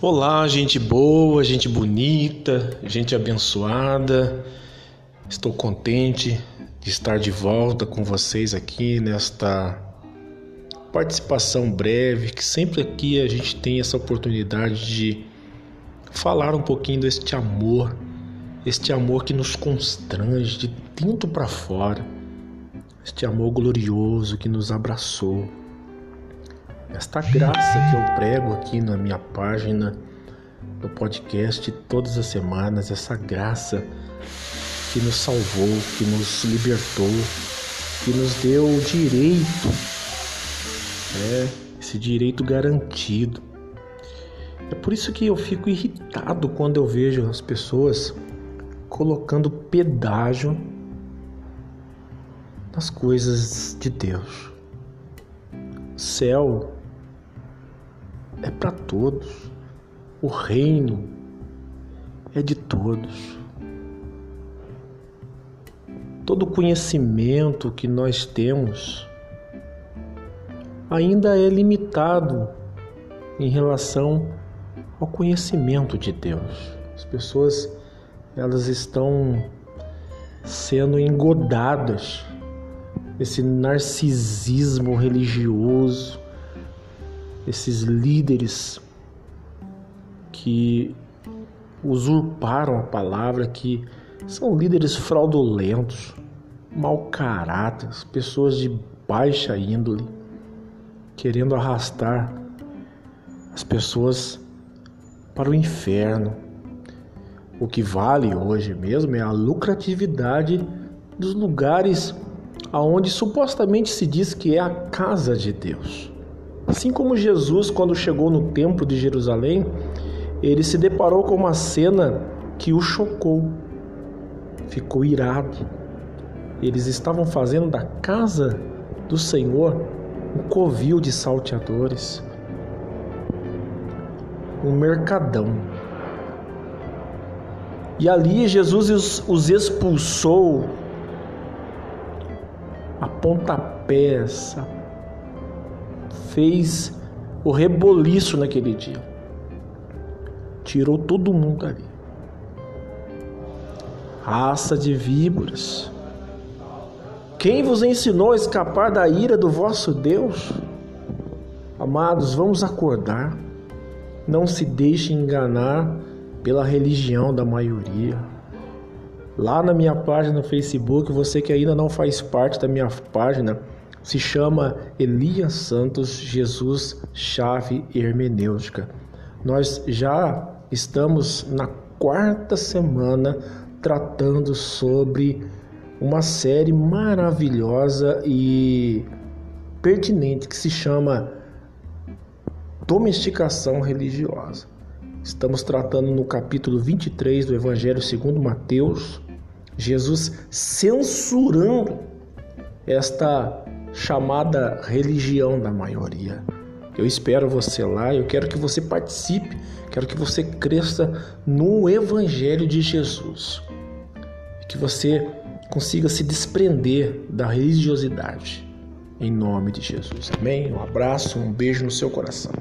Olá, gente boa, gente bonita, gente abençoada. Estou contente de estar de volta com vocês aqui nesta participação breve, que sempre aqui a gente tem essa oportunidade de falar um pouquinho deste amor, este amor que nos constrange de dentro para fora, este amor glorioso que nos abraçou esta graça que eu prego aqui na minha página, no podcast todas as semanas, essa graça que nos salvou, que nos libertou, que nos deu o direito, é, esse direito garantido. É por isso que eu fico irritado quando eu vejo as pessoas colocando pedágio nas coisas de Deus. Céu é para todos. O reino é de todos. Todo conhecimento que nós temos ainda é limitado em relação ao conhecimento de Deus. As pessoas elas estão sendo engodadas esse narcisismo religioso esses líderes que usurparam a palavra, que são líderes fraudulentos, mau caráter, pessoas de baixa índole, querendo arrastar as pessoas para o inferno. O que vale hoje mesmo é a lucratividade dos lugares aonde supostamente se diz que é a casa de Deus. Assim como Jesus, quando chegou no templo de Jerusalém, ele se deparou com uma cena que o chocou, ficou irado. Eles estavam fazendo da casa do Senhor um covil de salteadores, um mercadão. E ali Jesus os expulsou a pontapés, a fez o reboliço naquele dia. Tirou todo mundo ali. Raça de víboras. Quem vos ensinou a escapar da ira do vosso Deus? Amados, vamos acordar. Não se deixe enganar pela religião da maioria. Lá na minha página no Facebook, você que ainda não faz parte da minha página, se chama Elias Santos Jesus Chave Hermenêutica. Nós já estamos na quarta semana tratando sobre uma série maravilhosa e pertinente que se chama Domesticação Religiosa. Estamos tratando no capítulo 23 do Evangelho segundo Mateus, Jesus censurando esta chamada religião da maioria. Eu espero você lá, eu quero que você participe, quero que você cresça no Evangelho de Jesus. Que você consiga se desprender da religiosidade. Em nome de Jesus. Amém? Um abraço, um beijo no seu coração.